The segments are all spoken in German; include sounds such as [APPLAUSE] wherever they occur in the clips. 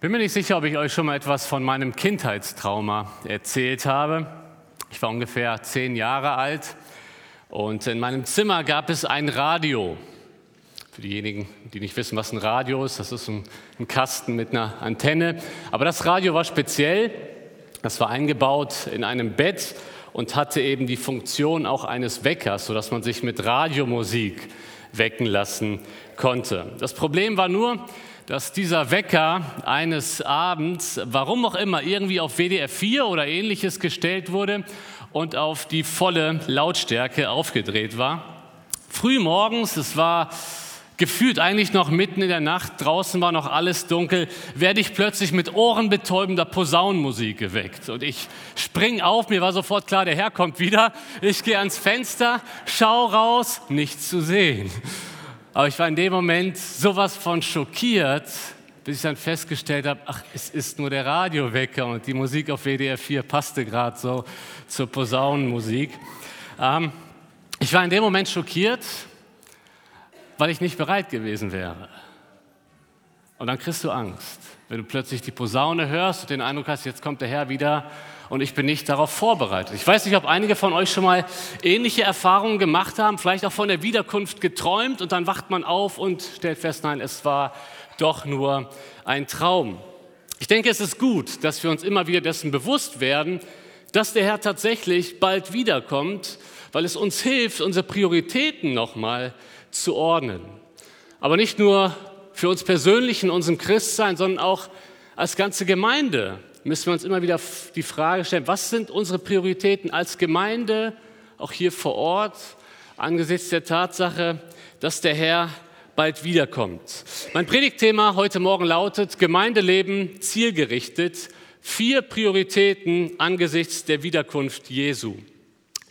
Bin mir nicht sicher, ob ich euch schon mal etwas von meinem Kindheitstrauma erzählt habe. Ich war ungefähr zehn Jahre alt und in meinem Zimmer gab es ein Radio. Für diejenigen, die nicht wissen, was ein Radio ist, das ist ein, Kasten mit einer Antenne. Aber das Radio war speziell. Das war eingebaut in einem Bett und hatte eben die Funktion auch eines Weckers, sodass man sich mit Radiomusik wecken lassen konnte. Das Problem war nur, dass dieser Wecker eines Abends, warum auch immer, irgendwie auf WDR 4 oder ähnliches gestellt wurde und auf die volle Lautstärke aufgedreht war. Früh morgens, es war gefühlt eigentlich noch mitten in der Nacht, draußen war noch alles dunkel, werde ich plötzlich mit ohrenbetäubender Posaunenmusik geweckt. Und ich spring auf, mir war sofort klar, der Herr kommt wieder. Ich gehe ans Fenster, schau raus, nichts zu sehen. Aber ich war in dem Moment sowas von schockiert, bis ich dann festgestellt habe, ach, es ist nur der Radiowecker und die Musik auf WDR 4 passte gerade so zur Posaunenmusik. Ähm, ich war in dem Moment schockiert, weil ich nicht bereit gewesen wäre. Und dann kriegst du Angst, wenn du plötzlich die Posaune hörst und den Eindruck hast, jetzt kommt der Herr wieder und ich bin nicht darauf vorbereitet. Ich weiß nicht, ob einige von euch schon mal ähnliche Erfahrungen gemacht haben, vielleicht auch von der Wiederkunft geträumt und dann wacht man auf und stellt fest, nein, es war doch nur ein Traum. Ich denke, es ist gut, dass wir uns immer wieder dessen bewusst werden, dass der Herr tatsächlich bald wiederkommt, weil es uns hilft, unsere Prioritäten nochmal zu ordnen. Aber nicht nur für uns persönlich in unserem Christsein, sondern auch als ganze Gemeinde müssen wir uns immer wieder die Frage stellen, was sind unsere Prioritäten als Gemeinde, auch hier vor Ort, angesichts der Tatsache, dass der Herr bald wiederkommt. Mein Predigtthema heute Morgen lautet Gemeindeleben zielgerichtet, vier Prioritäten angesichts der Wiederkunft Jesu.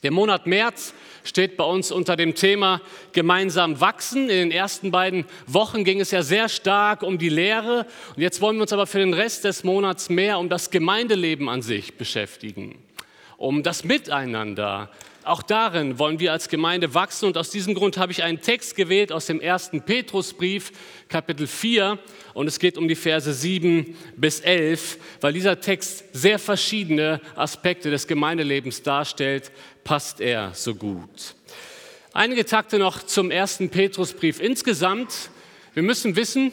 Der Monat März steht bei uns unter dem Thema gemeinsam wachsen. In den ersten beiden Wochen ging es ja sehr stark um die Lehre. Und jetzt wollen wir uns aber für den Rest des Monats mehr um das Gemeindeleben an sich beschäftigen, um das Miteinander. Auch darin wollen wir als Gemeinde wachsen. Und aus diesem Grund habe ich einen Text gewählt aus dem ersten Petrusbrief, Kapitel 4. Und es geht um die Verse 7 bis 11, weil dieser Text sehr verschiedene Aspekte des Gemeindelebens darstellt, passt er so gut. Einige Takte noch zum ersten Petrusbrief. Insgesamt, wir müssen wissen,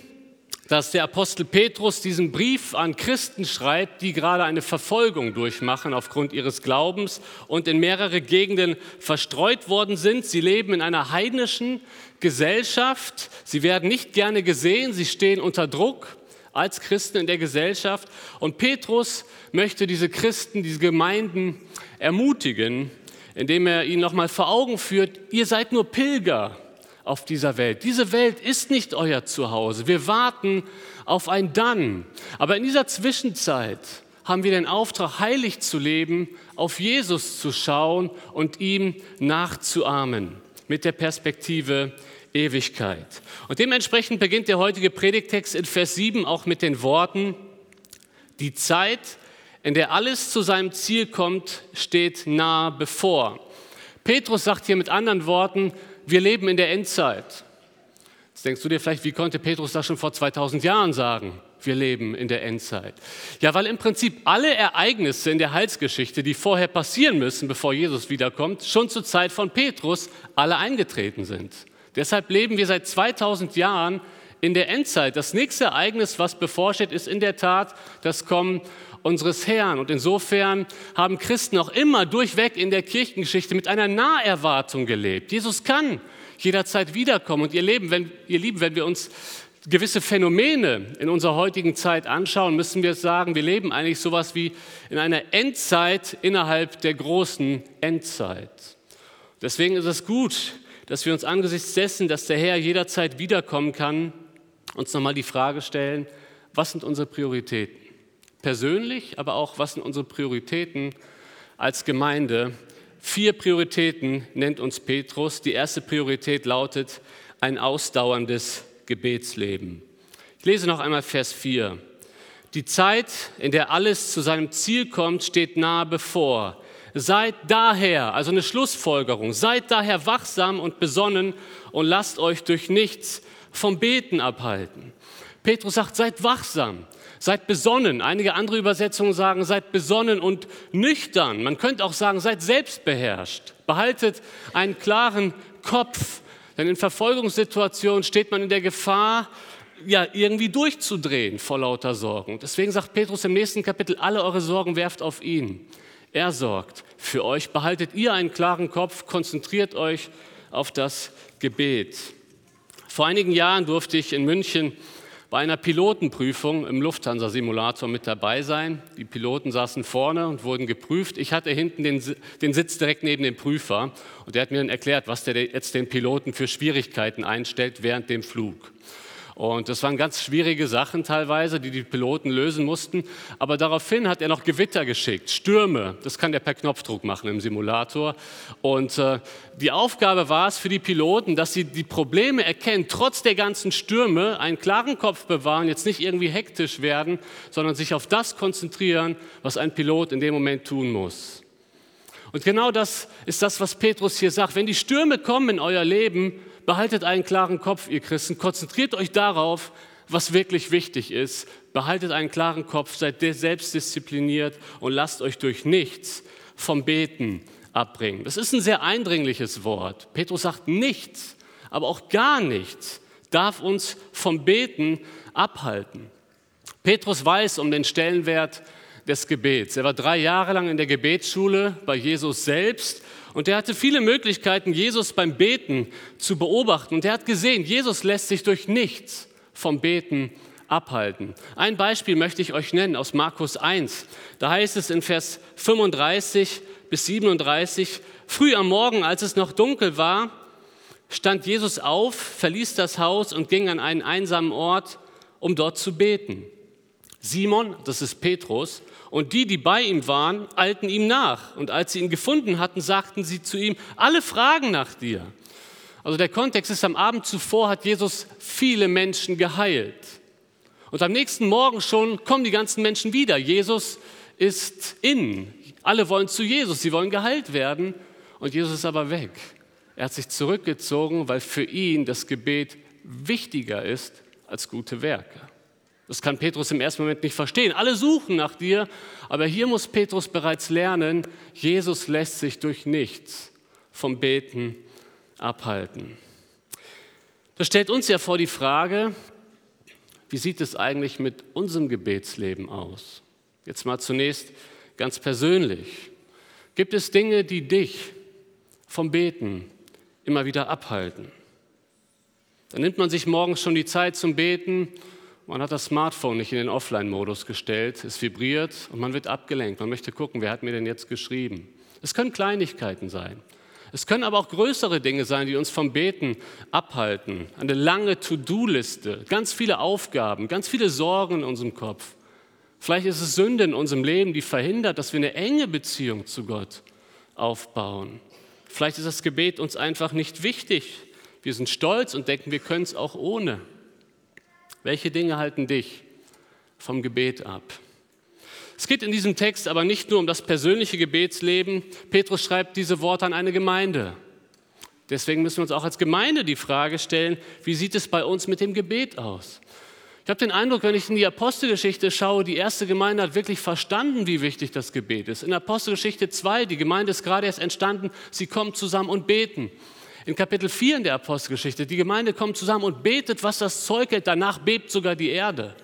dass der Apostel Petrus diesen Brief an Christen schreibt, die gerade eine Verfolgung durchmachen aufgrund ihres Glaubens und in mehrere Gegenden verstreut worden sind. Sie leben in einer heidnischen Gesellschaft. Sie werden nicht gerne gesehen. Sie stehen unter Druck als Christen in der Gesellschaft. Und Petrus möchte diese Christen, diese Gemeinden ermutigen, indem er ihnen nochmal vor Augen führt, ihr seid nur Pilger auf dieser Welt. Diese Welt ist nicht euer Zuhause. Wir warten auf ein Dann. Aber in dieser Zwischenzeit haben wir den Auftrag, heilig zu leben, auf Jesus zu schauen und ihm nachzuahmen mit der Perspektive Ewigkeit. Und dementsprechend beginnt der heutige Predigtext in Vers 7 auch mit den Worten, die Zeit in der alles zu seinem Ziel kommt, steht nahe bevor. Petrus sagt hier mit anderen Worten, wir leben in der Endzeit. Jetzt denkst du dir vielleicht, wie konnte Petrus das schon vor 2000 Jahren sagen? Wir leben in der Endzeit. Ja, weil im Prinzip alle Ereignisse in der Heilsgeschichte, die vorher passieren müssen, bevor Jesus wiederkommt, schon zur Zeit von Petrus alle eingetreten sind. Deshalb leben wir seit 2000 Jahren in der Endzeit. Das nächste Ereignis, was bevorsteht, ist in der Tat das Kommen unseres Herrn. Und insofern haben Christen auch immer durchweg in der Kirchengeschichte mit einer Naherwartung gelebt. Jesus kann jederzeit wiederkommen. Und ihr Leben, wenn, ihr Lieben, wenn wir uns gewisse Phänomene in unserer heutigen Zeit anschauen, müssen wir sagen, wir leben eigentlich sowas wie in einer Endzeit innerhalb der großen Endzeit. Deswegen ist es gut, dass wir uns angesichts dessen, dass der Herr jederzeit wiederkommen kann, uns nochmal die Frage stellen, was sind unsere Prioritäten? Persönlich, aber auch, was sind unsere Prioritäten als Gemeinde. Vier Prioritäten nennt uns Petrus. Die erste Priorität lautet ein ausdauerndes Gebetsleben. Ich lese noch einmal Vers 4. Die Zeit, in der alles zu seinem Ziel kommt, steht nahe bevor. Seid daher, also eine Schlussfolgerung, seid daher wachsam und besonnen und lasst euch durch nichts vom Beten abhalten. Petrus sagt, seid wachsam, seid besonnen. Einige andere Übersetzungen sagen, seid besonnen und nüchtern. Man könnte auch sagen, seid selbstbeherrscht. Behaltet einen klaren Kopf, denn in Verfolgungssituationen steht man in der Gefahr, ja, irgendwie durchzudrehen vor lauter Sorgen. Deswegen sagt Petrus im nächsten Kapitel, alle eure Sorgen werft auf ihn. Er sorgt für euch. Behaltet ihr einen klaren Kopf, konzentriert euch auf das Gebet. Vor einigen Jahren durfte ich in München bei einer Pilotenprüfung im Lufthansa-Simulator mit dabei sein. Die Piloten saßen vorne und wurden geprüft. Ich hatte hinten den, den, Sitz direkt neben dem Prüfer und der hat mir dann erklärt, was der jetzt den Piloten für Schwierigkeiten einstellt während dem Flug. Und das waren ganz schwierige Sachen teilweise, die die Piloten lösen mussten. Aber daraufhin hat er noch Gewitter geschickt, Stürme. Das kann er per Knopfdruck machen im Simulator. Und äh, die Aufgabe war es für die Piloten, dass sie die Probleme erkennen, trotz der ganzen Stürme, einen klaren Kopf bewahren, jetzt nicht irgendwie hektisch werden, sondern sich auf das konzentrieren, was ein Pilot in dem Moment tun muss. Und genau das ist das, was Petrus hier sagt. Wenn die Stürme kommen in euer Leben, behaltet einen klaren Kopf, ihr Christen. Konzentriert euch darauf, was wirklich wichtig ist. Behaltet einen klaren Kopf, seid selbstdiszipliniert und lasst euch durch nichts vom Beten abbringen. Das ist ein sehr eindringliches Wort. Petrus sagt nichts, aber auch gar nichts darf uns vom Beten abhalten. Petrus weiß um den Stellenwert des Gebets. Er war drei Jahre lang in der Gebetsschule bei Jesus selbst und er hatte viele Möglichkeiten, Jesus beim Beten zu beobachten. Und er hat gesehen, Jesus lässt sich durch nichts vom Beten abhalten. Ein Beispiel möchte ich euch nennen aus Markus 1. Da heißt es in Vers 35 bis 37, früh am Morgen, als es noch dunkel war, stand Jesus auf, verließ das Haus und ging an einen einsamen Ort, um dort zu beten. Simon, das ist Petrus, und die, die bei ihm waren, eilten ihm nach. Und als sie ihn gefunden hatten, sagten sie zu ihm, alle fragen nach dir. Also der Kontext ist, am Abend zuvor hat Jesus viele Menschen geheilt. Und am nächsten Morgen schon kommen die ganzen Menschen wieder. Jesus ist in. Alle wollen zu Jesus, sie wollen geheilt werden. Und Jesus ist aber weg. Er hat sich zurückgezogen, weil für ihn das Gebet wichtiger ist als gute Werke. Das kann Petrus im ersten Moment nicht verstehen. Alle suchen nach dir, aber hier muss Petrus bereits lernen, Jesus lässt sich durch nichts vom Beten abhalten. Das stellt uns ja vor die Frage, wie sieht es eigentlich mit unserem Gebetsleben aus? Jetzt mal zunächst ganz persönlich. Gibt es Dinge, die dich vom Beten immer wieder abhalten? Dann nimmt man sich morgens schon die Zeit zum Beten man hat das Smartphone nicht in den Offline-Modus gestellt, es vibriert und man wird abgelenkt. Man möchte gucken, wer hat mir denn jetzt geschrieben. Es können Kleinigkeiten sein. Es können aber auch größere Dinge sein, die uns vom Beten abhalten. Eine lange To-Do-Liste, ganz viele Aufgaben, ganz viele Sorgen in unserem Kopf. Vielleicht ist es Sünde in unserem Leben, die verhindert, dass wir eine enge Beziehung zu Gott aufbauen. Vielleicht ist das Gebet uns einfach nicht wichtig. Wir sind stolz und denken, wir können es auch ohne. Welche Dinge halten dich vom Gebet ab? Es geht in diesem Text aber nicht nur um das persönliche Gebetsleben. Petrus schreibt diese Worte an eine Gemeinde. Deswegen müssen wir uns auch als Gemeinde die Frage stellen, wie sieht es bei uns mit dem Gebet aus? Ich habe den Eindruck, wenn ich in die Apostelgeschichte schaue, die erste Gemeinde hat wirklich verstanden, wie wichtig das Gebet ist. In Apostelgeschichte 2, die Gemeinde ist gerade erst entstanden, sie kommen zusammen und beten in Kapitel 4 in der Apostelgeschichte. Die Gemeinde kommt zusammen und betet, was das Zeug hält. Danach bebt sogar die Erde.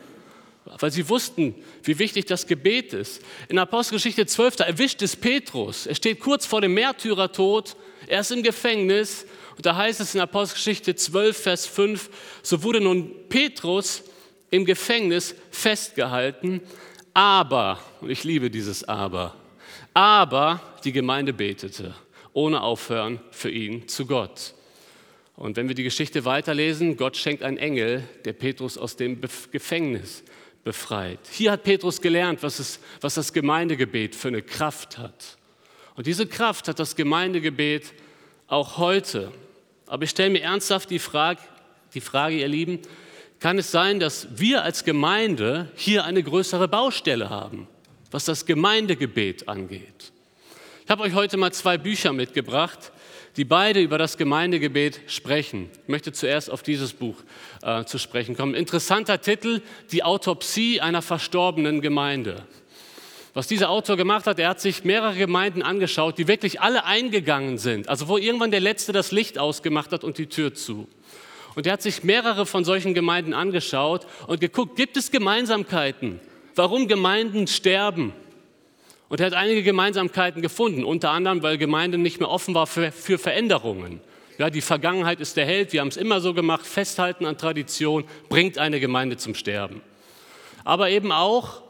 Weil sie wussten, wie wichtig das Gebet ist. In Apostelgeschichte 12, da erwischt es Petrus. Er steht kurz vor dem Märtyrertod. Er ist im Gefängnis. Und da heißt es in Apostelgeschichte 12, Vers 5, so wurde nun Petrus im Gefängnis festgehalten. Aber, und ich liebe dieses Aber, aber die Gemeinde betete ohne Aufhören für ihn zu Gott. Und wenn wir die Geschichte weiterlesen, Gott schenkt einen Engel, der Petrus aus dem Gefängnis befreit. Hier hat Petrus gelernt, was, es, was das Gemeindegebet für eine Kraft hat. Und diese Kraft hat das Gemeindegebet auch heute. Aber ich stelle mir ernsthaft die Frage, die Frage, ihr Lieben, kann es sein, dass wir als Gemeinde hier eine größere Baustelle haben, was das Gemeindegebet angeht? Ich habe euch heute mal zwei Bücher mitgebracht, die beide über das Gemeindegebet sprechen. Ich möchte zuerst auf dieses Buch äh, zu sprechen kommen. Interessanter Titel, Die Autopsie einer verstorbenen Gemeinde. Was dieser Autor gemacht hat, er hat sich mehrere Gemeinden angeschaut, die wirklich alle eingegangen sind, also wo irgendwann der Letzte das Licht ausgemacht hat und die Tür zu. Und er hat sich mehrere von solchen Gemeinden angeschaut und geguckt, gibt es Gemeinsamkeiten? Warum Gemeinden sterben? Und er hat einige Gemeinsamkeiten gefunden, unter anderem, weil Gemeinde nicht mehr offen war für, für Veränderungen. Ja, die Vergangenheit ist der Held, wir haben es immer so gemacht, festhalten an Tradition bringt eine Gemeinde zum Sterben. Aber eben auch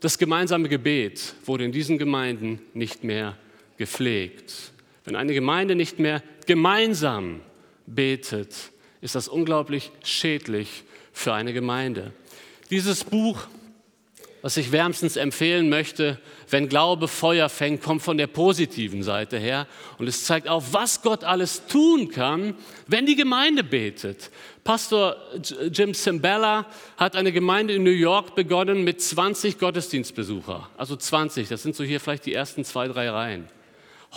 das gemeinsame Gebet wurde in diesen Gemeinden nicht mehr gepflegt. Wenn eine Gemeinde nicht mehr gemeinsam betet, ist das unglaublich schädlich für eine Gemeinde. Dieses Buch was ich wärmstens empfehlen möchte, wenn Glaube Feuer fängt, kommt von der positiven Seite her. Und es zeigt auch, was Gott alles tun kann, wenn die Gemeinde betet. Pastor Jim Cimbella hat eine Gemeinde in New York begonnen mit 20 Gottesdienstbesucher. Also 20, das sind so hier vielleicht die ersten zwei, drei Reihen.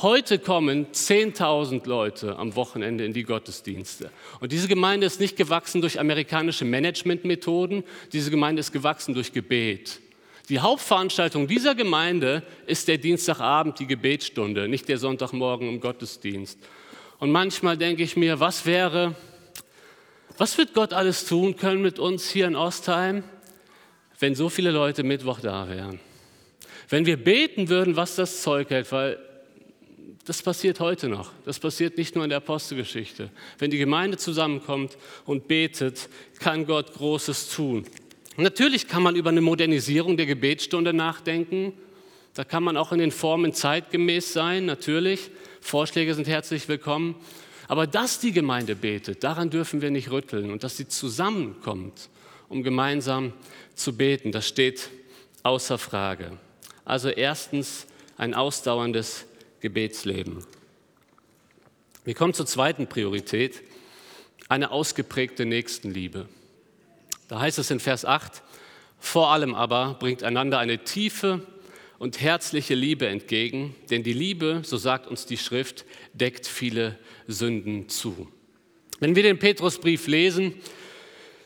Heute kommen 10.000 Leute am Wochenende in die Gottesdienste. Und diese Gemeinde ist nicht gewachsen durch amerikanische Managementmethoden, diese Gemeinde ist gewachsen durch Gebet. Die Hauptveranstaltung dieser Gemeinde ist der Dienstagabend, die Gebetsstunde, nicht der Sonntagmorgen im Gottesdienst. Und manchmal denke ich mir, was wäre, was wird Gott alles tun können mit uns hier in Ostheim, wenn so viele Leute Mittwoch da wären? Wenn wir beten würden, was das Zeug hält, weil das passiert heute noch. Das passiert nicht nur in der Apostelgeschichte. Wenn die Gemeinde zusammenkommt und betet, kann Gott Großes tun. Natürlich kann man über eine Modernisierung der Gebetsstunde nachdenken. Da kann man auch in den Formen zeitgemäß sein, natürlich. Vorschläge sind herzlich willkommen. Aber dass die Gemeinde betet, daran dürfen wir nicht rütteln. Und dass sie zusammenkommt, um gemeinsam zu beten, das steht außer Frage. Also erstens ein ausdauerndes Gebetsleben. Wir kommen zur zweiten Priorität, eine ausgeprägte Nächstenliebe. Da heißt es in Vers 8, vor allem aber bringt einander eine tiefe und herzliche Liebe entgegen, denn die Liebe, so sagt uns die Schrift, deckt viele Sünden zu. Wenn wir den Petrusbrief lesen,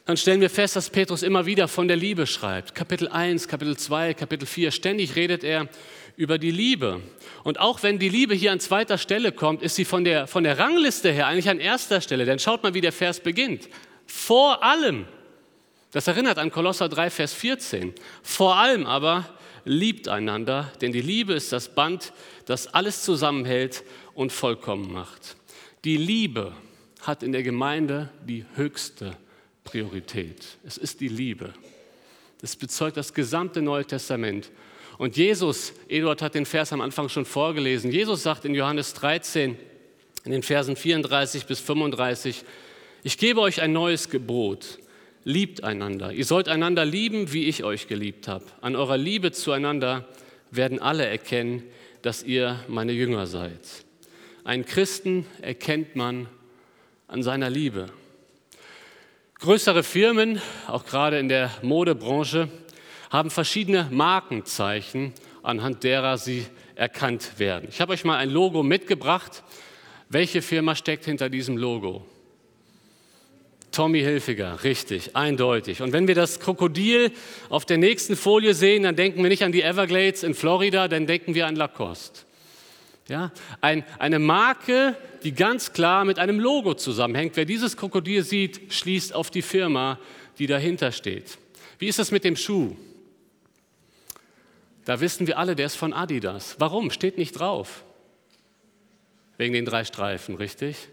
dann stellen wir fest, dass Petrus immer wieder von der Liebe schreibt. Kapitel 1, Kapitel 2, Kapitel 4, ständig redet er über die Liebe. Und auch wenn die Liebe hier an zweiter Stelle kommt, ist sie von der, von der Rangliste her eigentlich an erster Stelle. Denn schaut mal, wie der Vers beginnt. Vor allem das erinnert an Kolosser 3, Vers 14. Vor allem aber liebt einander, denn die Liebe ist das Band, das alles zusammenhält und vollkommen macht. Die Liebe hat in der Gemeinde die höchste Priorität. Es ist die Liebe. Das bezeugt das gesamte Neue Testament. Und Jesus, Eduard hat den Vers am Anfang schon vorgelesen, Jesus sagt in Johannes 13, in den Versen 34 bis 35, ich gebe euch ein neues Gebot liebt einander. Ihr sollt einander lieben, wie ich euch geliebt habe. An eurer Liebe zueinander werden alle erkennen, dass ihr meine Jünger seid. Einen Christen erkennt man an seiner Liebe. Größere Firmen, auch gerade in der Modebranche, haben verschiedene Markenzeichen, anhand derer sie erkannt werden. Ich habe euch mal ein Logo mitgebracht. Welche Firma steckt hinter diesem Logo? Tommy Hilfiger, richtig, eindeutig. Und wenn wir das Krokodil auf der nächsten Folie sehen, dann denken wir nicht an die Everglades in Florida, dann denken wir an Lacoste. Ja, ein, eine Marke, die ganz klar mit einem Logo zusammenhängt. Wer dieses Krokodil sieht, schließt auf die Firma, die dahinter steht. Wie ist das mit dem Schuh? Da wissen wir alle, der ist von Adidas. Warum? Steht nicht drauf. Wegen den drei Streifen, richtig?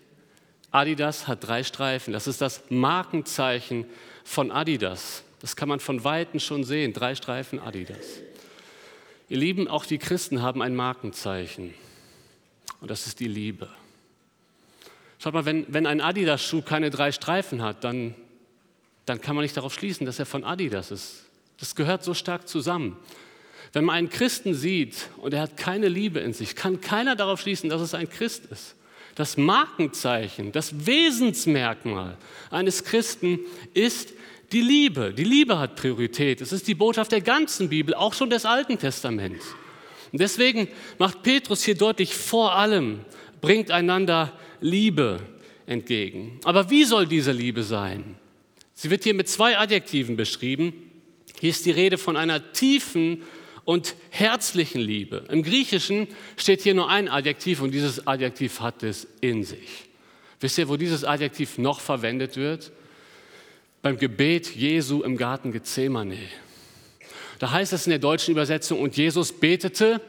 Adidas hat drei Streifen. Das ist das Markenzeichen von Adidas. Das kann man von Weitem schon sehen. Drei Streifen Adidas. Ihr Lieben, auch die Christen haben ein Markenzeichen. Und das ist die Liebe. Schaut mal, wenn, wenn ein Adidas-Schuh keine drei Streifen hat, dann, dann kann man nicht darauf schließen, dass er von Adidas ist. Das gehört so stark zusammen. Wenn man einen Christen sieht und er hat keine Liebe in sich, kann keiner darauf schließen, dass es ein Christ ist. Das Markenzeichen, das Wesensmerkmal eines Christen ist die Liebe. Die Liebe hat Priorität. Es ist die Botschaft der ganzen Bibel, auch schon des Alten Testaments. Und deswegen macht Petrus hier deutlich, vor allem bringt einander Liebe entgegen. Aber wie soll diese Liebe sein? Sie wird hier mit zwei Adjektiven beschrieben. Hier ist die Rede von einer tiefen und herzlichen Liebe. Im Griechischen steht hier nur ein Adjektiv und dieses Adjektiv hat es in sich. Wisst ihr, wo dieses Adjektiv noch verwendet wird? Beim Gebet Jesu im Garten Gethsemane. Da heißt es in der deutschen Übersetzung, und Jesus betete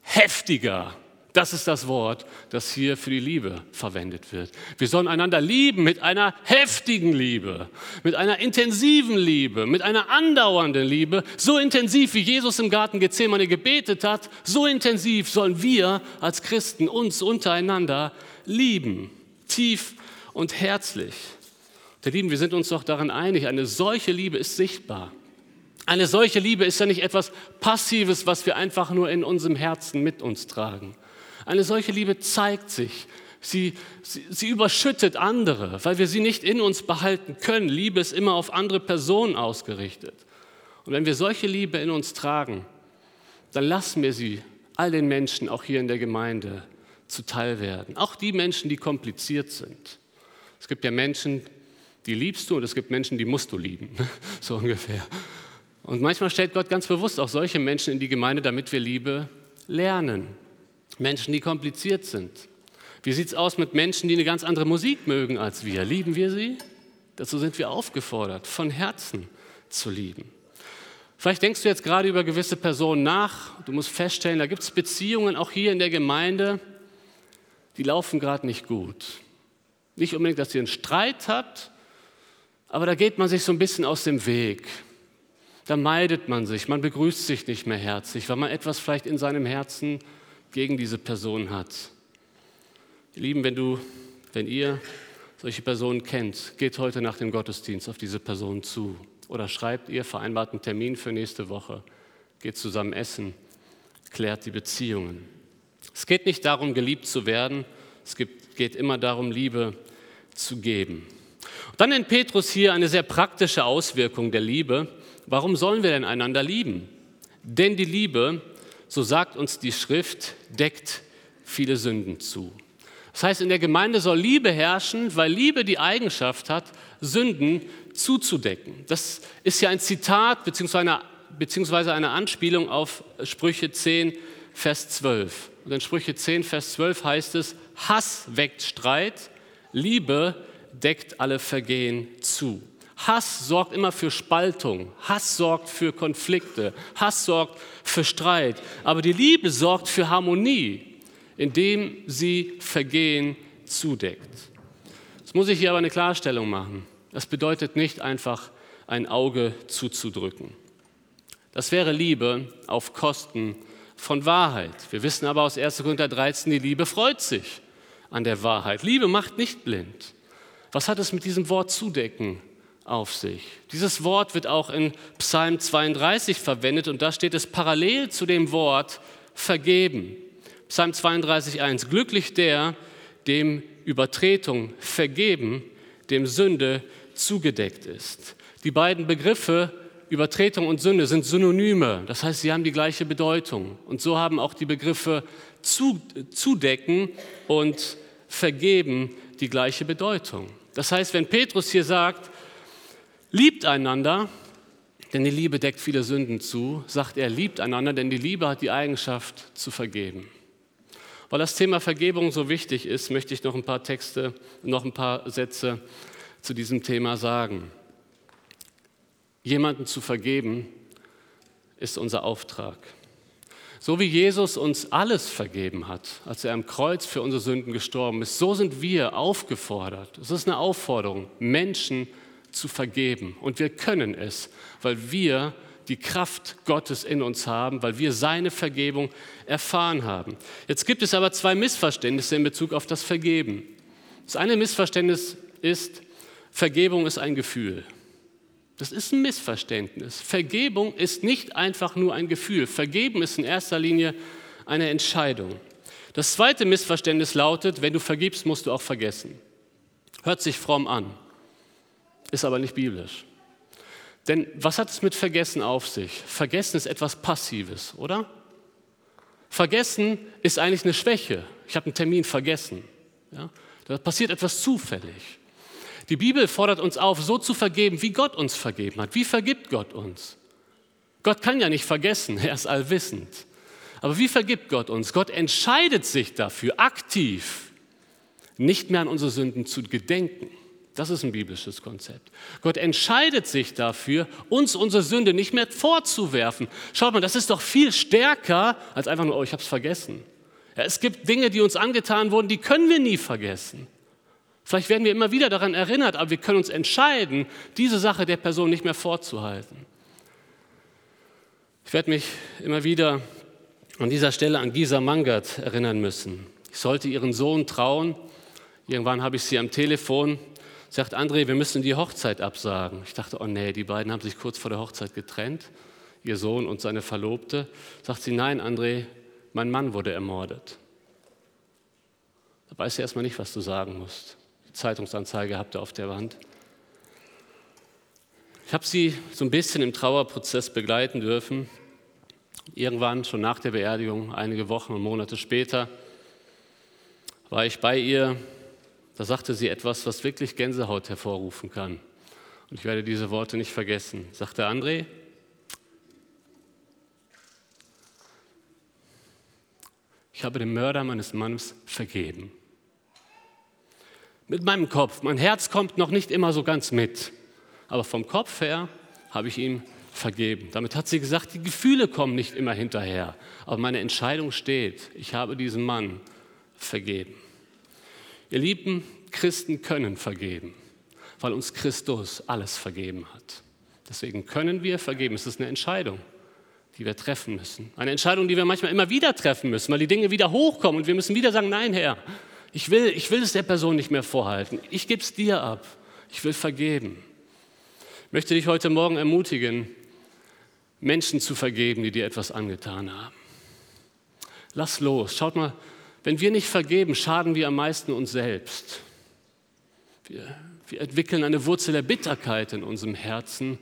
heftiger. Das ist das Wort, das hier für die Liebe verwendet wird. Wir sollen einander lieben mit einer heftigen Liebe, mit einer intensiven Liebe, mit einer andauernden Liebe. So intensiv, wie Jesus im Garten Gethsemane gebetet hat, so intensiv sollen wir als Christen uns untereinander lieben. Tief und herzlich. Der Lieben, wir sind uns doch daran einig, eine solche Liebe ist sichtbar. Eine solche Liebe ist ja nicht etwas Passives, was wir einfach nur in unserem Herzen mit uns tragen. Eine solche Liebe zeigt sich. Sie, sie, sie, überschüttet andere, weil wir sie nicht in uns behalten können. Liebe ist immer auf andere Personen ausgerichtet. Und wenn wir solche Liebe in uns tragen, dann lassen wir sie all den Menschen, auch hier in der Gemeinde, zuteil werden. Auch die Menschen, die kompliziert sind. Es gibt ja Menschen, die liebst du und es gibt Menschen, die musst du lieben. [LAUGHS] So ungefähr. Und manchmal stellt Gott ganz bewusst auch solche Menschen in die Gemeinde, damit wir Liebe lernen. Menschen, die kompliziert sind. Wie sieht es aus mit Menschen, die eine ganz andere Musik mögen als wir? Lieben wir sie? Dazu sind wir aufgefordert, von Herzen zu lieben. Vielleicht denkst du jetzt gerade über gewisse Personen nach. Du musst feststellen, da gibt es Beziehungen auch hier in der Gemeinde, die laufen gerade nicht gut. Nicht unbedingt, dass ihr einen Streit habt, aber da geht man sich so ein bisschen aus dem Weg. Da meidet man sich, man begrüßt sich nicht mehr herzlich, weil man etwas vielleicht in seinem Herzen gegen diese Person hat. Ihr Lieben, wenn du, wenn ihr solche Personen kennt, geht heute nach dem Gottesdienst auf diese Person zu oder schreibt ihr vereinbarten Termin für nächste Woche, geht zusammen essen, klärt die Beziehungen. Es geht nicht darum, geliebt zu werden, es geht immer darum, Liebe zu geben. Und dann nennt Petrus hier eine sehr praktische Auswirkung der Liebe. Warum sollen wir denn einander lieben? Denn die Liebe, so sagt uns die Schrift, deckt viele Sünden zu. Das heißt, in der Gemeinde soll Liebe herrschen, weil Liebe die Eigenschaft hat, Sünden zuzudecken. Das ist ja ein Zitat beziehungsweise eine Anspielung auf Sprüche 10, Vers 12. Und in Sprüche 10, Vers 12 heißt es, Hass weckt Streit, Liebe deckt alle Vergehen zu. Hass sorgt immer für Spaltung, Hass sorgt für Konflikte, Hass sorgt für Streit, aber die Liebe sorgt für Harmonie, indem sie Vergehen zudeckt. Jetzt muss ich hier aber eine Klarstellung machen. Das bedeutet nicht einfach ein Auge zuzudrücken. Das wäre Liebe auf Kosten von Wahrheit. Wir wissen aber aus 1. Korinther 13, die Liebe freut sich an der Wahrheit. Liebe macht nicht blind. Was hat es mit diesem Wort zudecken auf sich? Dieses Wort wird auch in Psalm 32 verwendet und da steht es parallel zu dem Wort vergeben. Psalm 32, 1. Glücklich der, dem Übertretung vergeben, dem Sünde zugedeckt ist. Die beiden Begriffe Übertretung und Sünde sind Synonyme, das heißt, sie haben die gleiche Bedeutung. Und so haben auch die Begriffe zudecken und vergeben die gleiche Bedeutung. Das heißt, wenn Petrus hier sagt, liebt einander, denn die Liebe deckt viele Sünden zu, sagt er, liebt einander, denn die Liebe hat die Eigenschaft zu vergeben. Weil das Thema Vergebung so wichtig ist, möchte ich noch ein paar Texte, noch ein paar Sätze zu diesem Thema sagen. Jemanden zu vergeben ist unser Auftrag. So wie Jesus uns alles vergeben hat, als er am Kreuz für unsere Sünden gestorben ist, so sind wir aufgefordert. Es ist eine Aufforderung, Menschen zu vergeben. Und wir können es, weil wir die Kraft Gottes in uns haben, weil wir seine Vergebung erfahren haben. Jetzt gibt es aber zwei Missverständnisse in Bezug auf das Vergeben. Das eine Missverständnis ist, Vergebung ist ein Gefühl. Das ist ein Missverständnis. Vergebung ist nicht einfach nur ein Gefühl. Vergeben ist in erster Linie eine Entscheidung. Das zweite Missverständnis lautet, wenn du vergibst, musst du auch vergessen. Hört sich fromm an, ist aber nicht biblisch. Denn was hat es mit Vergessen auf sich? Vergessen ist etwas Passives, oder? Vergessen ist eigentlich eine Schwäche. Ich habe einen Termin vergessen. Ja? Da passiert etwas zufällig. Die Bibel fordert uns auf, so zu vergeben, wie Gott uns vergeben hat. Wie vergibt Gott uns? Gott kann ja nicht vergessen, [LAUGHS] er ist allwissend. Aber wie vergibt Gott uns? Gott entscheidet sich dafür, aktiv, nicht mehr an unsere Sünden zu gedenken. Das ist ein biblisches Konzept. Gott entscheidet sich dafür, uns unsere Sünde nicht mehr vorzuwerfen. Schaut mal, das ist doch viel stärker als einfach nur, oh, ich habe es vergessen. Ja, es gibt Dinge, die uns angetan wurden, die können wir nie vergessen. Vielleicht werden wir immer wieder daran erinnert, aber wir können uns entscheiden, diese Sache der Person nicht mehr vorzuhalten. Ich werde mich immer wieder an dieser Stelle an Gisa Mangert erinnern müssen. Ich sollte ihren Sohn trauen. Irgendwann habe ich sie am Telefon sagt André, wir müssen die Hochzeit absagen. Ich dachte, oh nee, die beiden haben sich kurz vor der Hochzeit getrennt, ihr Sohn und seine Verlobte. Sagt sie, nein, André, mein Mann wurde ermordet. Da weißt du erstmal nicht, was du sagen musst. Die Zeitungsanzeige habt ihr auf der Wand. Ich habe sie so ein bisschen im Trauerprozess begleiten dürfen. Irgendwann, schon nach der Beerdigung, einige Wochen und Monate später, war ich bei ihr da sagte sie etwas, was wirklich Gänsehaut hervorrufen kann. Und ich werde diese Worte nicht vergessen. Sagte André, ich habe dem Mörder meines Mannes vergeben. Mit meinem Kopf. Mein Herz kommt noch nicht immer so ganz mit. Aber vom Kopf her habe ich ihm vergeben. Damit hat sie gesagt, die Gefühle kommen nicht immer hinterher. Aber meine Entscheidung steht. Ich habe diesem Mann vergeben. Ihr Lieben, Christen können vergeben, weil uns Christus alles vergeben hat. Deswegen können wir vergeben. Es ist eine Entscheidung, die wir treffen müssen. Eine Entscheidung, die wir manchmal immer wieder treffen müssen, weil die Dinge wieder hochkommen und wir müssen wieder sagen, nein, Herr, ich will, ich will es der Person nicht mehr vorhalten. Ich gebe es dir ab. Ich will vergeben. Ich möchte dich heute Morgen ermutigen, Menschen zu vergeben, die dir etwas angetan haben. Lass los. Schaut mal, wenn wir nicht vergeben, schaden wir am meisten uns selbst. Wir, wir entwickeln eine Wurzel der Bitterkeit in unserem Herzen.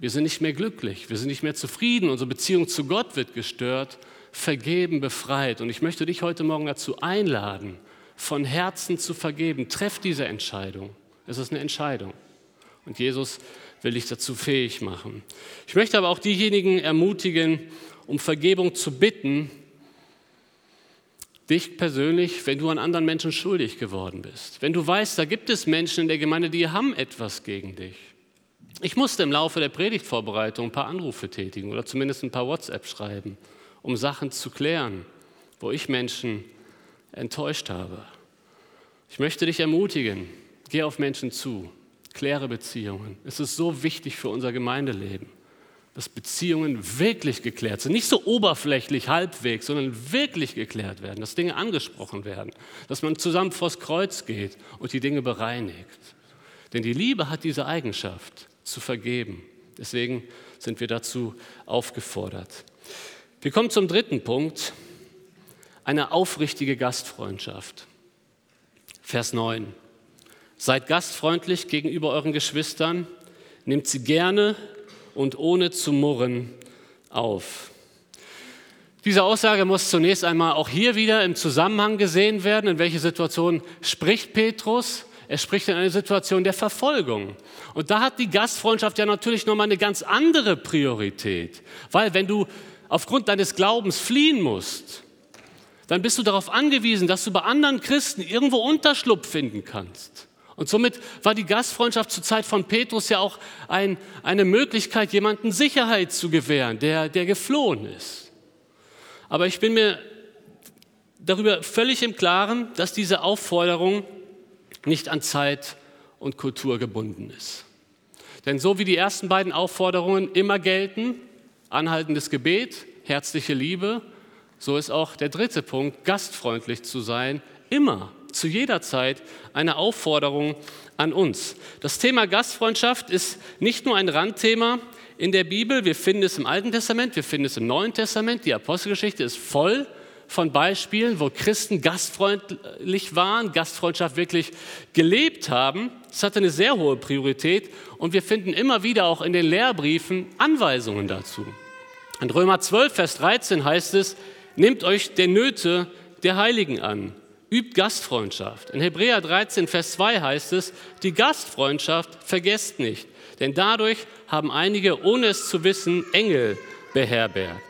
Wir sind nicht mehr glücklich, wir sind nicht mehr zufrieden, unsere Beziehung zu Gott wird gestört, vergeben, befreit. Und ich möchte dich heute Morgen dazu einladen, von Herzen zu vergeben. Treff diese Entscheidung. Es ist eine Entscheidung. Und Jesus will dich dazu fähig machen. Ich möchte aber auch diejenigen ermutigen, um Vergebung zu bitten, dich persönlich, wenn du an anderen Menschen schuldig geworden bist. Wenn du weißt, da gibt es Menschen in der Gemeinde, die haben etwas gegen dich. Ich musste im Laufe der Predigtvorbereitung ein paar Anrufe tätigen oder zumindest ein paar WhatsApp schreiben, um Sachen zu klären, wo ich Menschen enttäuscht habe. Ich möchte dich ermutigen, geh auf Menschen zu, kläre Beziehungen. Es ist so wichtig für unser Gemeindeleben dass Beziehungen wirklich geklärt sind. Nicht so oberflächlich, halbwegs, sondern wirklich geklärt werden, dass Dinge angesprochen werden, dass man zusammen vors Kreuz geht und die Dinge bereinigt. Denn die Liebe hat diese Eigenschaft, zu vergeben. Deswegen sind wir dazu aufgefordert. Wir kommen zum dritten Punkt, eine aufrichtige Gastfreundschaft. Vers 9. Seid gastfreundlich gegenüber euren Geschwistern, nehmt sie gerne und ohne zu murren auf. Diese Aussage muss zunächst einmal auch hier wieder im Zusammenhang gesehen werden. In welche Situation spricht Petrus? Er spricht in eine Situation der Verfolgung. Und da hat die Gastfreundschaft ja natürlich nochmal eine ganz andere Priorität. Weil wenn du aufgrund deines Glaubens fliehen musst, dann bist du darauf angewiesen, dass du bei anderen Christen irgendwo Unterschlupf finden kannst. Und somit war die Gastfreundschaft zur Zeit von Petrus ja auch ein, eine Möglichkeit, jemanden Sicherheit zu gewähren, der, der geflohen ist. Aber ich bin mir darüber völlig im Klaren, dass diese Aufforderung nicht an Zeit und Kultur gebunden ist. Denn so wie die ersten beiden Aufforderungen immer gelten, anhaltendes Gebet, herzliche Liebe, so ist auch der dritte Punkt, gastfreundlich zu sein, immer zu jeder Zeit eine Aufforderung an uns. Das Thema Gastfreundschaft ist nicht nur ein Randthema in der Bibel, wir finden es im Alten Testament, wir finden es im Neuen Testament, die Apostelgeschichte ist voll von Beispielen, wo Christen gastfreundlich waren, Gastfreundschaft wirklich gelebt haben. Es hatte eine sehr hohe Priorität und wir finden immer wieder auch in den Lehrbriefen Anweisungen dazu. In Römer 12, Vers 13 heißt es, Nehmt euch der Nöte der Heiligen an. Übt Gastfreundschaft. In Hebräer 13, Vers 2 heißt es, die Gastfreundschaft vergesst nicht, denn dadurch haben einige, ohne es zu wissen, Engel beherbergt.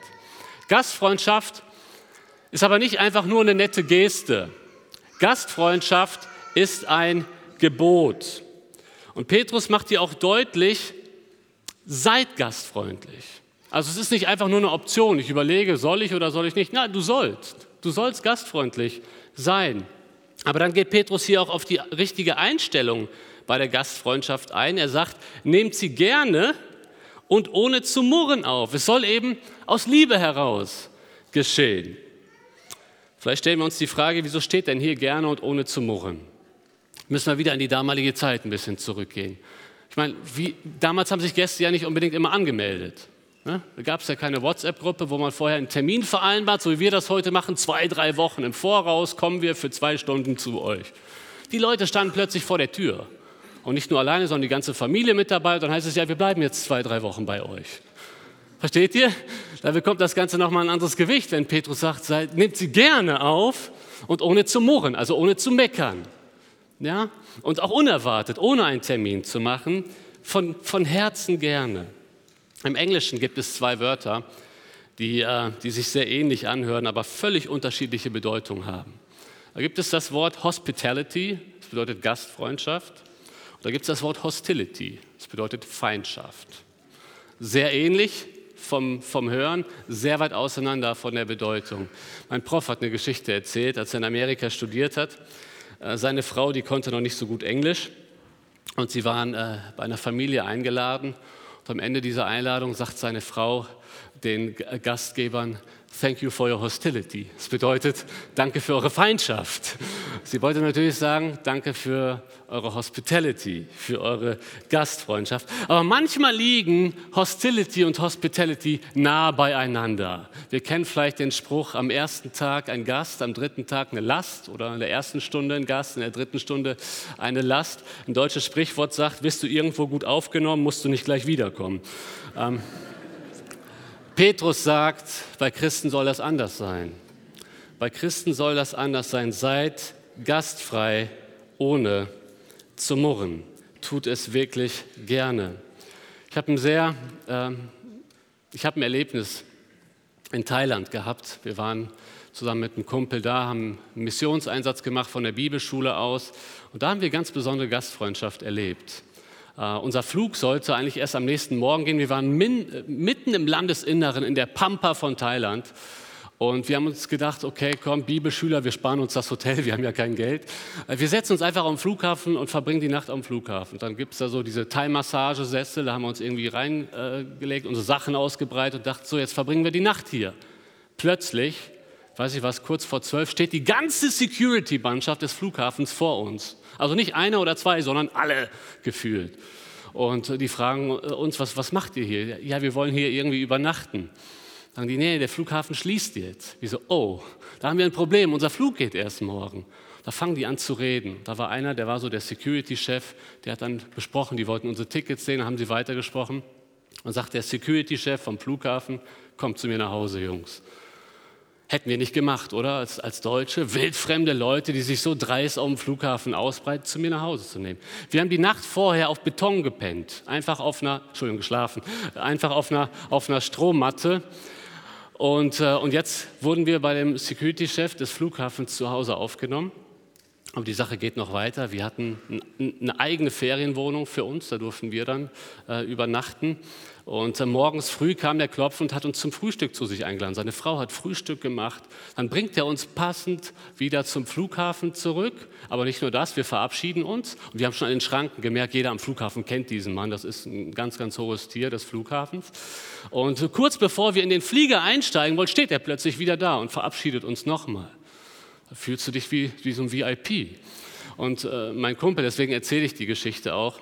Gastfreundschaft ist aber nicht einfach nur eine nette Geste. Gastfreundschaft ist ein Gebot. Und Petrus macht hier auch deutlich, seid gastfreundlich. Also es ist nicht einfach nur eine Option, ich überlege, soll ich oder soll ich nicht. Nein, du sollst. Du sollst gastfreundlich sein. Aber dann geht Petrus hier auch auf die richtige Einstellung bei der Gastfreundschaft ein. Er sagt, nehmt sie gerne und ohne zu murren auf. Es soll eben aus Liebe heraus geschehen. Vielleicht stellen wir uns die Frage, wieso steht denn hier gerne und ohne zu murren? Müssen wir wieder in die damalige Zeit ein bisschen zurückgehen. Ich meine, wie, damals haben sich Gäste ja nicht unbedingt immer angemeldet. Ne? Da gab es ja keine WhatsApp-Gruppe, wo man vorher einen Termin vereinbart, so wie wir das heute machen, zwei, drei Wochen im Voraus kommen wir für zwei Stunden zu euch. Die Leute standen plötzlich vor der Tür. Und nicht nur alleine, sondern die ganze Familie mit dabei. Dann heißt es ja, wir bleiben jetzt zwei, drei Wochen bei euch. Versteht ihr? Da bekommt das Ganze nochmal ein anderes Gewicht, wenn Petrus sagt, seid, nehmt sie gerne auf und ohne zu murren, also ohne zu meckern. Ja? Und auch unerwartet, ohne einen Termin zu machen, von, von Herzen gerne. Im Englischen gibt es zwei Wörter, die, äh, die sich sehr ähnlich anhören, aber völlig unterschiedliche Bedeutungen haben. Da gibt es das Wort Hospitality, das bedeutet Gastfreundschaft. Und da gibt es das Wort Hostility, das bedeutet Feindschaft. Sehr ähnlich vom, vom Hören, sehr weit auseinander von der Bedeutung. Mein Prof hat eine Geschichte erzählt, als er in Amerika studiert hat. Äh, seine Frau, die konnte noch nicht so gut Englisch und sie waren äh, bei einer Familie eingeladen und am Ende dieser Einladung sagt seine Frau den Gastgebern, Thank you for your hostility. Das bedeutet, danke für eure Feindschaft. Sie wollte natürlich sagen, danke für eure Hospitality, für eure Gastfreundschaft. Aber manchmal liegen Hostility und Hospitality nah beieinander. Wir kennen vielleicht den Spruch, am ersten Tag ein Gast, am dritten Tag eine Last oder in der ersten Stunde ein Gast, in der dritten Stunde eine Last. Ein deutsches Sprichwort sagt, bist du irgendwo gut aufgenommen, musst du nicht gleich wiederkommen. Ähm, Petrus sagt, bei Christen soll das anders sein. Bei Christen soll das anders sein. Seid gastfrei, ohne zu murren. Tut es wirklich gerne. Ich habe ein sehr, äh, ich habe ein Erlebnis in Thailand gehabt. Wir waren zusammen mit einem Kumpel da, haben einen Missionseinsatz gemacht von der Bibelschule aus. Und da haben wir ganz besondere Gastfreundschaft erlebt. Uh, unser Flug sollte eigentlich erst am nächsten Morgen gehen. Wir waren min, mitten im Landesinneren, in der Pampa von Thailand. Und wir haben uns gedacht, okay, komm, Bibelschüler, wir sparen uns das Hotel, wir haben ja kein Geld. Äh, wir setzen uns einfach am Flughafen und verbringen die Nacht am Flughafen. Dann gibt es da so diese Thai-Massagesessel, da haben wir uns irgendwie reingelegt, äh, unsere Sachen ausgebreitet und dachten, so, jetzt verbringen wir die Nacht hier. Plötzlich, weiß ich was, kurz vor zwölf, steht die ganze Security-Mannschaft des Flughafens vor uns. Also nicht einer oder zwei, sondern alle gefühlt. Und die fragen uns, was, was macht ihr hier? Ja, wir wollen hier irgendwie übernachten. Sagen die, nee, der Flughafen schließt jetzt. Wir so, oh, da haben wir ein Problem, unser Flug geht erst morgen. Da fangen die an zu reden. Da war einer, der war so der Security-Chef, der hat dann besprochen, die wollten unsere Tickets sehen, haben sie weitergesprochen. Und sagt der Security-Chef vom Flughafen, kommt zu mir nach Hause, Jungs. Hätten wir nicht gemacht, oder? Als, als Deutsche, wildfremde Leute, die sich so dreist auf dem Flughafen ausbreiten, zu mir nach Hause zu nehmen. Wir haben die Nacht vorher auf Beton gepennt, einfach auf einer, Entschuldigung, geschlafen, einfach auf einer, auf einer Strohmatte. Und, äh, und jetzt wurden wir bei dem Security-Chef des Flughafens zu Hause aufgenommen. Aber die Sache geht noch weiter. Wir hatten eine eigene Ferienwohnung für uns, da durften wir dann äh, übernachten. Und äh, morgens früh kam der Klopf und hat uns zum Frühstück zu sich eingeladen. Seine Frau hat Frühstück gemacht. Dann bringt er uns passend wieder zum Flughafen zurück. Aber nicht nur das, wir verabschieden uns. Und wir haben schon an den Schranken gemerkt, jeder am Flughafen kennt diesen Mann. Das ist ein ganz, ganz hohes Tier des Flughafens. Und kurz bevor wir in den Flieger einsteigen wollen, steht er plötzlich wieder da und verabschiedet uns nochmal. Da fühlst du dich wie, wie so ein VIP. Und äh, mein Kumpel, deswegen erzähle ich die Geschichte auch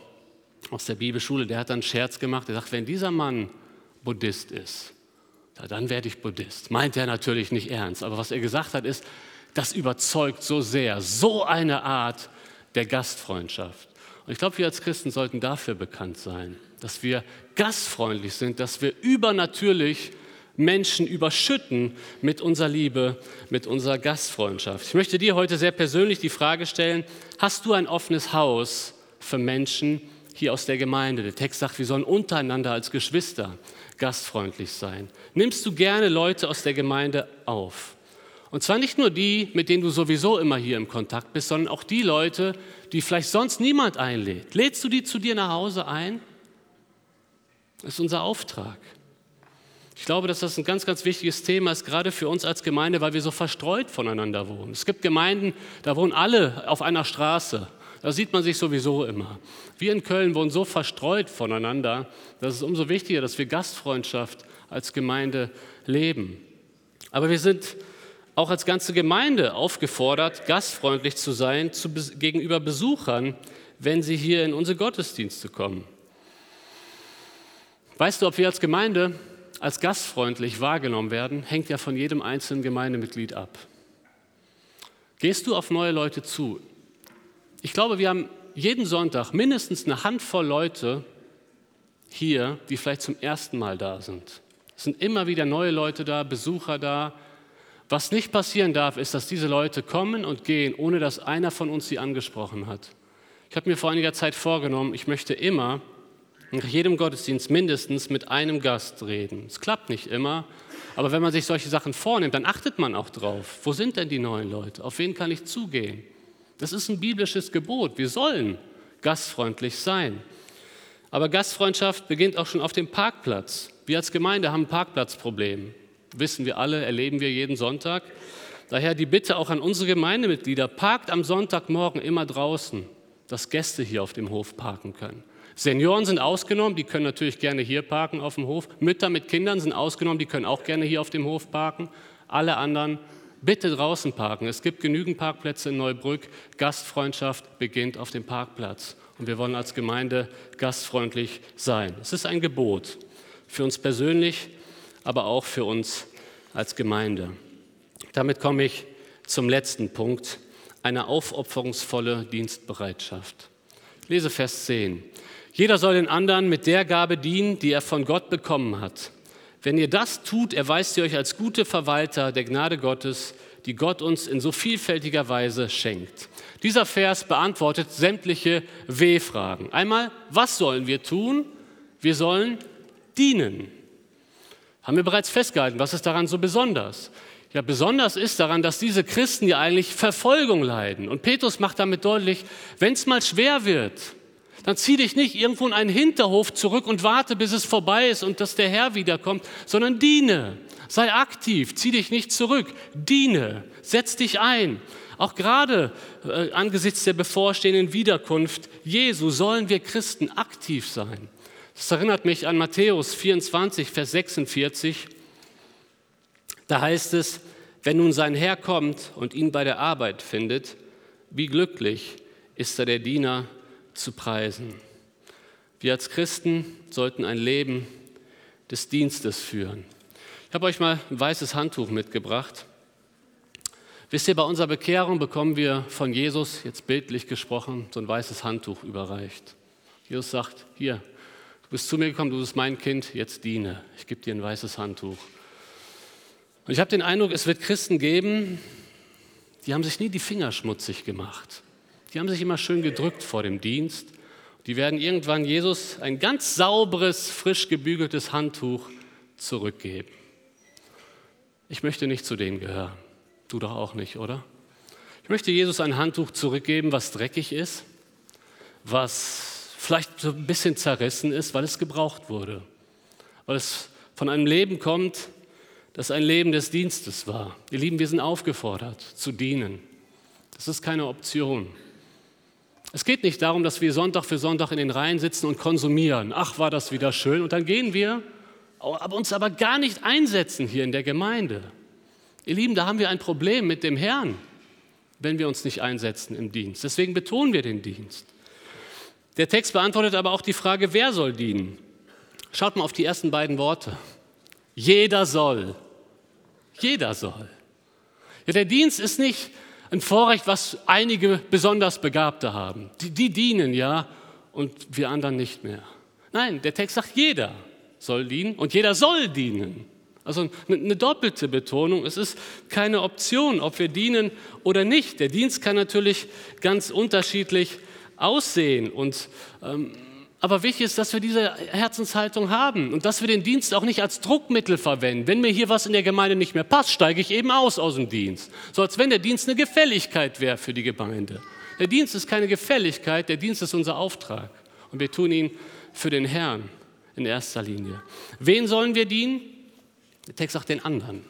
aus der Bibelschule, der hat dann einen Scherz gemacht. Er sagt, wenn dieser Mann Buddhist ist, dann werde ich Buddhist. Meint er natürlich nicht ernst. Aber was er gesagt hat, ist, das überzeugt so sehr, so eine Art der Gastfreundschaft. Und ich glaube, wir als Christen sollten dafür bekannt sein, dass wir gastfreundlich sind, dass wir übernatürlich Menschen überschütten mit unserer Liebe, mit unserer Gastfreundschaft. Ich möchte dir heute sehr persönlich die Frage stellen, hast du ein offenes Haus für Menschen hier aus der Gemeinde? Der Text sagt, wir sollen untereinander als Geschwister gastfreundlich sein. Nimmst du gerne Leute aus der Gemeinde auf? Und zwar nicht nur die, mit denen du sowieso immer hier im Kontakt bist, sondern auch die Leute, die vielleicht sonst niemand einlädt. Lädst du die zu dir nach Hause ein? Das ist unser Auftrag. Ich glaube, dass das ein ganz, ganz wichtiges Thema ist, gerade für uns als Gemeinde, weil wir so verstreut voneinander wohnen. Es gibt Gemeinden, da wohnen alle auf einer Straße. Da sieht man sich sowieso immer. Wir in Köln wohnen so verstreut voneinander, dass es umso wichtiger, dass wir Gastfreundschaft als Gemeinde leben. Aber wir sind auch als ganze Gemeinde aufgefordert, gastfreundlich zu sein zu, gegenüber Besuchern, wenn sie hier in unsere Gottesdienste kommen. Weißt du, ob wir als Gemeinde als gastfreundlich wahrgenommen werden, hängt ja von jedem einzelnen Gemeindemitglied ab. Gehst du auf neue Leute zu? Ich glaube, wir haben jeden Sonntag mindestens eine Handvoll Leute hier, die vielleicht zum ersten Mal da sind. Es sind immer wieder neue Leute da, Besucher da. Was nicht passieren darf, ist, dass diese Leute kommen und gehen, ohne dass einer von uns sie angesprochen hat. Ich habe mir vor einiger Zeit vorgenommen, ich möchte immer nach jedem Gottesdienst mindestens mit einem Gast reden. Es klappt nicht immer, aber wenn man sich solche Sachen vornimmt, dann achtet man auch drauf. Wo sind denn die neuen Leute? Auf wen kann ich zugehen? Das ist ein biblisches Gebot. Wir sollen gastfreundlich sein. Aber Gastfreundschaft beginnt auch schon auf dem Parkplatz. Wir als Gemeinde haben ein Parkplatzproblem. Wissen wir alle, erleben wir jeden Sonntag. Daher die Bitte auch an unsere Gemeindemitglieder, parkt am Sonntagmorgen immer draußen, dass Gäste hier auf dem Hof parken können. Senioren sind ausgenommen, die können natürlich gerne hier parken auf dem Hof. Mütter mit Kindern sind ausgenommen, die können auch gerne hier auf dem Hof parken. Alle anderen bitte draußen parken. Es gibt genügend Parkplätze in Neubrück. Gastfreundschaft beginnt auf dem Parkplatz. Und wir wollen als Gemeinde gastfreundlich sein. Es ist ein Gebot für uns persönlich, aber auch für uns als Gemeinde. Damit komme ich zum letzten Punkt, eine aufopferungsvolle Dienstbereitschaft. Lese Vers 10. Jeder soll den anderen mit der Gabe dienen, die er von Gott bekommen hat. Wenn ihr das tut, erweist ihr euch als gute Verwalter der Gnade Gottes, die Gott uns in so vielfältiger Weise schenkt. Dieser Vers beantwortet sämtliche W-Fragen. Einmal, was sollen wir tun? Wir sollen dienen. Haben wir bereits festgehalten, was ist daran so besonders? Ja, besonders ist daran, dass diese Christen ja eigentlich Verfolgung leiden. Und Petrus macht damit deutlich, wenn es mal schwer wird, dann zieh dich nicht irgendwo in einen Hinterhof zurück und warte, bis es vorbei ist und dass der Herr wiederkommt, sondern diene. Sei aktiv, zieh dich nicht zurück, diene, setz dich ein. Auch gerade äh, angesichts der bevorstehenden Wiederkunft Jesu sollen wir Christen aktiv sein. Das erinnert mich an Matthäus 24, Vers 46. Da heißt es, wenn nun sein Herr kommt und ihn bei der Arbeit findet, wie glücklich ist er der Diener, zu preisen. Wir als Christen sollten ein Leben des Dienstes führen. Ich habe euch mal ein weißes Handtuch mitgebracht. Wisst ihr, bei unserer Bekehrung bekommen wir von Jesus, jetzt bildlich gesprochen, so ein weißes Handtuch überreicht. Jesus sagt, hier, du bist zu mir gekommen, du bist mein Kind, jetzt diene. Ich gebe dir ein weißes Handtuch. Und ich habe den Eindruck, es wird Christen geben, die haben sich nie die Finger schmutzig gemacht. Die haben sich immer schön gedrückt vor dem Dienst. Die werden irgendwann Jesus ein ganz sauberes, frisch gebügeltes Handtuch zurückgeben. Ich möchte nicht zu denen gehören. Du doch auch nicht, oder? Ich möchte Jesus ein Handtuch zurückgeben, was dreckig ist, was vielleicht so ein bisschen zerrissen ist, weil es gebraucht wurde. Weil es von einem Leben kommt, das ein Leben des Dienstes war. Ihr Lieben, wir sind aufgefordert zu dienen. Das ist keine Option. Es geht nicht darum, dass wir Sonntag für Sonntag in den Reihen sitzen und konsumieren. Ach, war das wieder schön. Und dann gehen wir, uns aber gar nicht einsetzen hier in der Gemeinde. Ihr Lieben, da haben wir ein Problem mit dem Herrn, wenn wir uns nicht einsetzen im Dienst. Deswegen betonen wir den Dienst. Der Text beantwortet aber auch die Frage, wer soll dienen? Schaut mal auf die ersten beiden Worte. Jeder soll. Jeder soll. Ja, der Dienst ist nicht ein Vorrecht, was einige besonders Begabte haben. Die, die dienen ja und wir anderen nicht mehr. Nein, der Text sagt, jeder soll dienen und jeder soll dienen. Also eine doppelte Betonung. Es ist keine Option, ob wir dienen oder nicht. Der Dienst kann natürlich ganz unterschiedlich aussehen. Und, ähm, aber wichtig ist, dass wir diese Herzenshaltung haben und dass wir den Dienst auch nicht als Druckmittel verwenden. Wenn mir hier was in der Gemeinde nicht mehr passt, steige ich eben aus aus dem Dienst. So als wenn der Dienst eine Gefälligkeit wäre für die Gemeinde. Der Dienst ist keine Gefälligkeit, der Dienst ist unser Auftrag. Und wir tun ihn für den Herrn in erster Linie. Wen sollen wir dienen? Der Text sagt den anderen,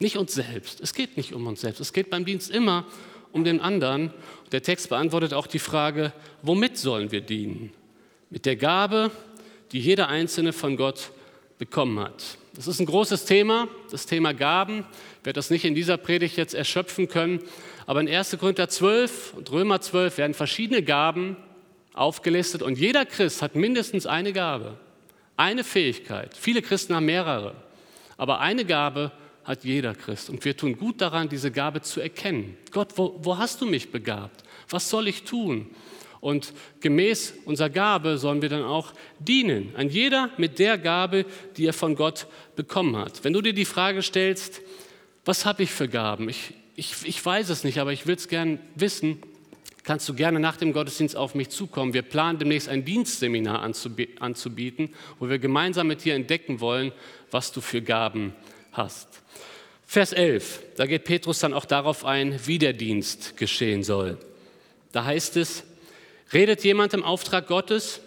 nicht uns selbst. Es geht nicht um uns selbst. Es geht beim Dienst immer um den anderen. Der Text beantwortet auch die Frage, womit sollen wir dienen? Mit der Gabe, die jeder Einzelne von Gott bekommen hat. Das ist ein großes Thema, das Thema Gaben. Ich werde das nicht in dieser Predigt jetzt erschöpfen können, aber in 1. Korinther 12 und Römer 12 werden verschiedene Gaben aufgelistet und jeder Christ hat mindestens eine Gabe, eine Fähigkeit. Viele Christen haben mehrere. Aber eine Gabe hat jeder Christ. Und wir tun gut daran, diese Gabe zu erkennen. Gott, wo, wo hast du mich begabt? Was soll ich tun? Und gemäß unserer Gabe sollen wir dann auch dienen. An jeder mit der Gabe, die er von Gott bekommen hat. Wenn du dir die Frage stellst, was habe ich für Gaben? Ich, ich, ich weiß es nicht, aber ich will es gern wissen. Kannst du gerne nach dem Gottesdienst auf mich zukommen. Wir planen demnächst ein Dienstseminar anzubieten, wo wir gemeinsam mit dir entdecken wollen, was du für Gaben hast. Vers 11, da geht Petrus dann auch darauf ein, wie der Dienst geschehen soll. Da heißt es, redet jemand im Auftrag Gottes,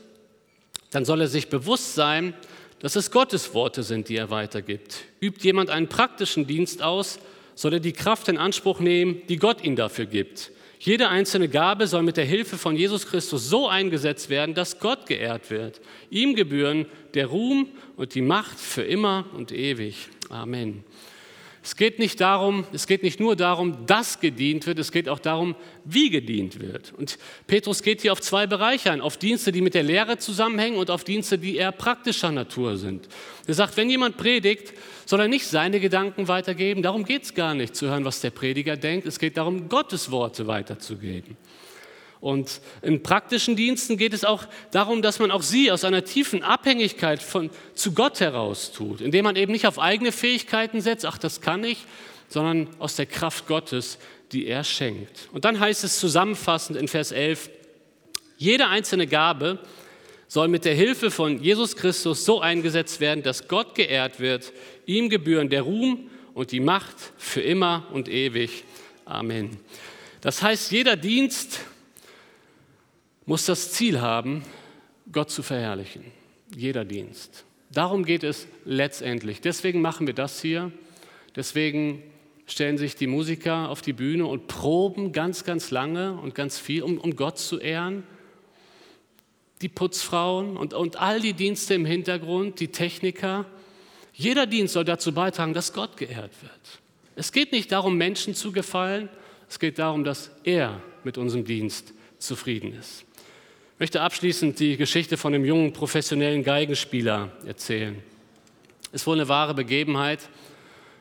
dann soll er sich bewusst sein, dass es Gottes Worte sind, die er weitergibt. Übt jemand einen praktischen Dienst aus, soll er die Kraft in Anspruch nehmen, die Gott ihm dafür gibt. Jede einzelne Gabe soll mit der Hilfe von Jesus Christus so eingesetzt werden, dass Gott geehrt wird. Ihm gebühren der Ruhm und die Macht für immer und ewig. Amen. Es geht nicht darum, es geht nicht nur darum, dass gedient wird, es geht auch darum, wie gedient wird. Und Petrus geht hier auf zwei Bereiche ein, auf Dienste, die mit der Lehre zusammenhängen und auf Dienste, die eher praktischer Natur sind. Er sagt, wenn jemand predigt, soll er nicht seine Gedanken weitergeben. Darum geht es gar nicht, zu hören, was der Prediger denkt. Es geht darum, Gottes Worte weiterzugeben. Und in praktischen Diensten geht es auch darum, dass man auch sie aus einer tiefen Abhängigkeit von, zu Gott heraus tut, indem man eben nicht auf eigene Fähigkeiten setzt, ach, das kann ich, sondern aus der Kraft Gottes, die er schenkt. Und dann heißt es zusammenfassend in Vers 11, jede einzelne Gabe soll mit der Hilfe von Jesus Christus so eingesetzt werden, dass Gott geehrt wird, ihm gebühren der Ruhm und die Macht für immer und ewig. Amen. Das heißt, jeder Dienst, muss das Ziel haben, Gott zu verherrlichen. Jeder Dienst. Darum geht es letztendlich. Deswegen machen wir das hier. Deswegen stellen sich die Musiker auf die Bühne und proben ganz, ganz lange und ganz viel, um, um Gott zu ehren. Die Putzfrauen und, und all die Dienste im Hintergrund, die Techniker. Jeder Dienst soll dazu beitragen, dass Gott geehrt wird. Es geht nicht darum, Menschen zu gefallen. Es geht darum, dass er mit unserem Dienst zufrieden ist. Ich möchte abschließend die Geschichte von einem jungen professionellen Geigenspieler erzählen. Es wurde eine wahre Begebenheit.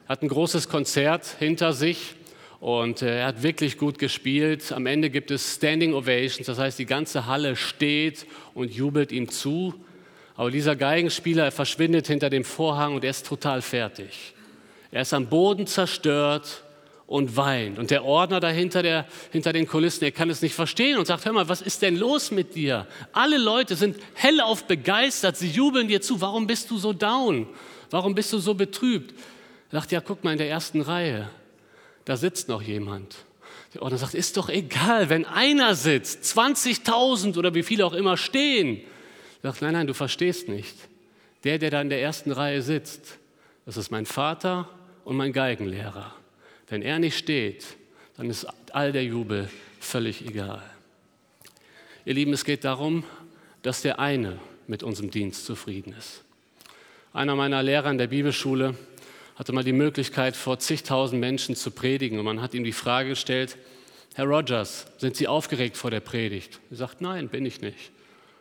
Er hat ein großes Konzert hinter sich und äh, er hat wirklich gut gespielt. Am Ende gibt es Standing Ovations, das heißt, die ganze Halle steht und jubelt ihm zu. Aber dieser Geigenspieler verschwindet hinter dem Vorhang und er ist total fertig. Er ist am Boden zerstört und weint. Und der Ordner dahinter, der, hinter den Kulissen, der kann es nicht verstehen und sagt, hör mal, was ist denn los mit dir? Alle Leute sind hellauf begeistert, sie jubeln dir zu. Warum bist du so down? Warum bist du so betrübt? Er sagt, ja, guck mal in der ersten Reihe, da sitzt noch jemand. Der Ordner sagt, ist doch egal, wenn einer sitzt, 20.000 oder wie viele auch immer stehen. Er sagt, nein, nein, du verstehst nicht. Der, der da in der ersten Reihe sitzt, das ist mein Vater und mein Geigenlehrer. Wenn er nicht steht, dann ist all der Jubel völlig egal. Ihr Lieben, es geht darum, dass der eine mit unserem Dienst zufrieden ist. Einer meiner Lehrer in der Bibelschule hatte mal die Möglichkeit, vor zigtausend Menschen zu predigen. Und man hat ihm die Frage gestellt, Herr Rogers, sind Sie aufgeregt vor der Predigt? Er sagt, nein, bin ich nicht.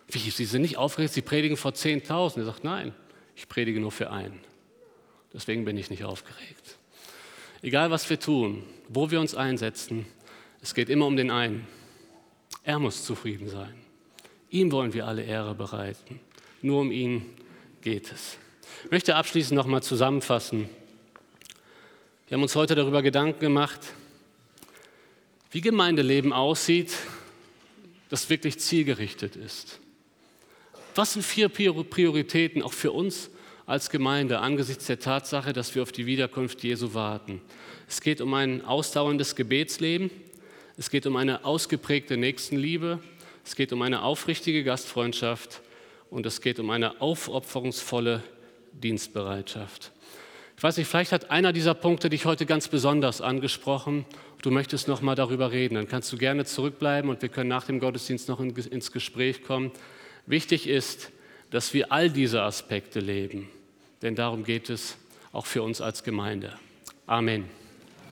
Wie, Sie sind nicht aufgeregt, Sie predigen vor zehntausend? Er sagt, nein, ich predige nur für einen. Deswegen bin ich nicht aufgeregt. Egal was wir tun, wo wir uns einsetzen, es geht immer um den einen. Er muss zufrieden sein. Ihm wollen wir alle Ehre bereiten. Nur um ihn geht es. Ich möchte abschließend nochmal zusammenfassen. Wir haben uns heute darüber Gedanken gemacht, wie Gemeindeleben aussieht, das wirklich zielgerichtet ist. Was sind vier Prioritäten auch für uns als Gemeinde angesichts der Tatsache, dass wir auf die Wiederkunft Jesu warten? Es geht um ein ausdauerndes Gebetsleben, es geht um eine ausgeprägte Nächstenliebe, es geht um eine aufrichtige Gastfreundschaft und es geht um eine aufopferungsvolle Dienstbereitschaft. Ich weiß nicht, vielleicht hat einer dieser Punkte dich heute ganz besonders angesprochen. Du möchtest noch mal darüber reden. Dann kannst du gerne zurückbleiben und wir können nach dem Gottesdienst noch ins Gespräch kommen. Wichtig ist, dass wir all diese Aspekte leben, denn darum geht es auch für uns als Gemeinde. Amen.